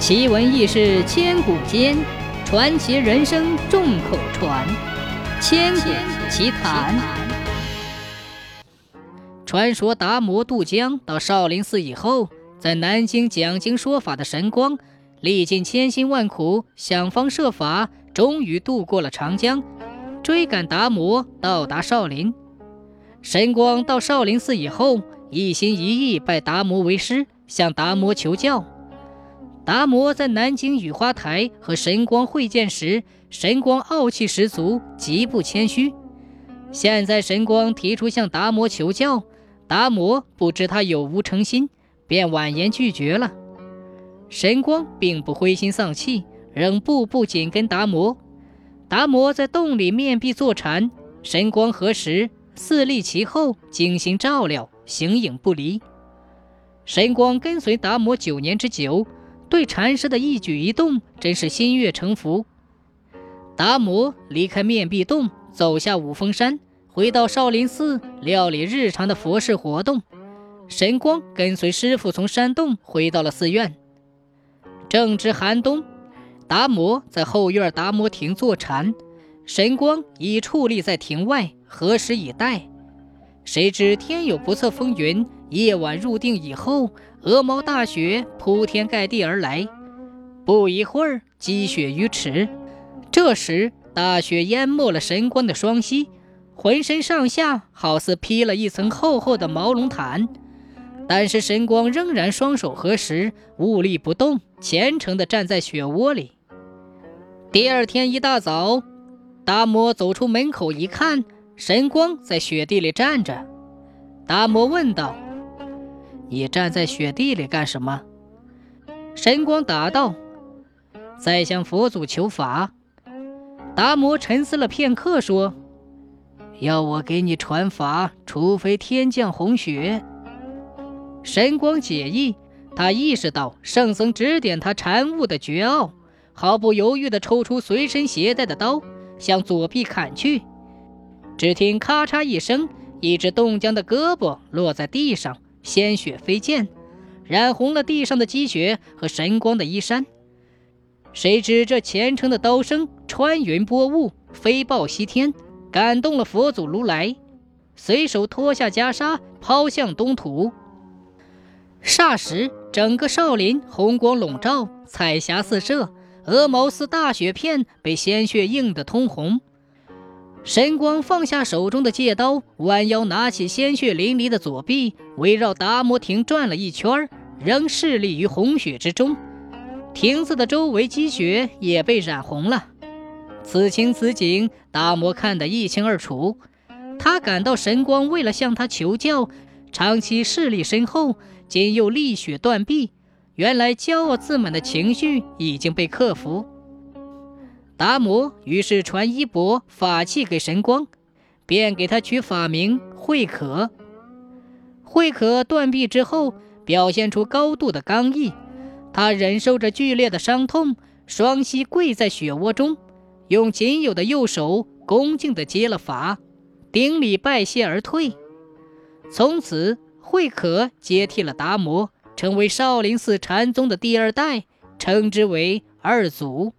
奇闻异事千古间，传奇人生众口传。千古奇谈。传说达摩渡江到少林寺以后，在南京讲经说法的神光，历尽千辛万苦，想方设法，终于渡过了长江，追赶达摩到达少林。神光到少林寺以后，一心一意拜达摩为师，向达摩求教。达摩在南京雨花台和神光会见时，神光傲气十足，极不谦虚。现在神光提出向达摩求教，达摩不知他有无诚心，便婉言拒绝了。神光并不灰心丧气，仍步步紧跟达摩。达摩在洞里面壁坐禅，神光何时？四立其后，精心照料，形影不离。神光跟随达摩九年之久，对禅师的一举一动真是心悦诚服。达摩离开面壁洞，走下五峰山，回到少林寺料理日常的佛事活动。神光跟随师傅从山洞回到了寺院。正值寒冬，达摩在后院达摩亭坐禅，神光已矗立在亭外。何时以待？谁知天有不测风云，夜晚入定以后，鹅毛大雪铺天盖地而来。不一会儿，积雪于尺。这时，大雪淹没了神光的双膝，浑身上下好似披了一层厚厚的毛绒毯。但是神光仍然双手合十，兀立不动，虔诚地站在雪窝里。第二天一大早，达摩走出门口一看。神光在雪地里站着，达摩问道：“你站在雪地里干什么？”神光答道：“在向佛祖求法。”达摩沉思了片刻，说：“要我给你传法，除非天降红雪。”神光解意，他意识到圣僧指点他禅悟的绝奥，毫不犹豫地抽出随身携带的刀，向左臂砍去。只听咔嚓一声，一只冻僵的胳膊落在地上，鲜血飞溅，染红了地上的积雪和神光的衣衫。谁知这虔诚的刀声穿云拨雾，飞报西天，感动了佛祖如来，随手脱下袈裟，抛向东土。霎时，整个少林红光笼罩，彩霞四射，鹅毛似大雪片被鲜血映得通红。神光放下手中的戒刀，弯腰拿起鲜血淋漓的左臂，围绕达摩亭转了一圈，仍屹立于红雪之中。亭子的周围积雪也被染红了。此情此景，达摩看得一清二楚。他感到神光为了向他求教，长期势力深厚，今又立雪断臂，原来骄傲自满的情绪已经被克服。达摩于是传衣钵法器给神光，便给他取法名慧可。慧可断臂之后，表现出高度的刚毅。他忍受着剧烈的伤痛，双膝跪在雪窝中，用仅有的右手恭敬地接了法，顶礼拜谢而退。从此，慧可接替了达摩，成为少林寺禅宗的第二代，称之为二祖。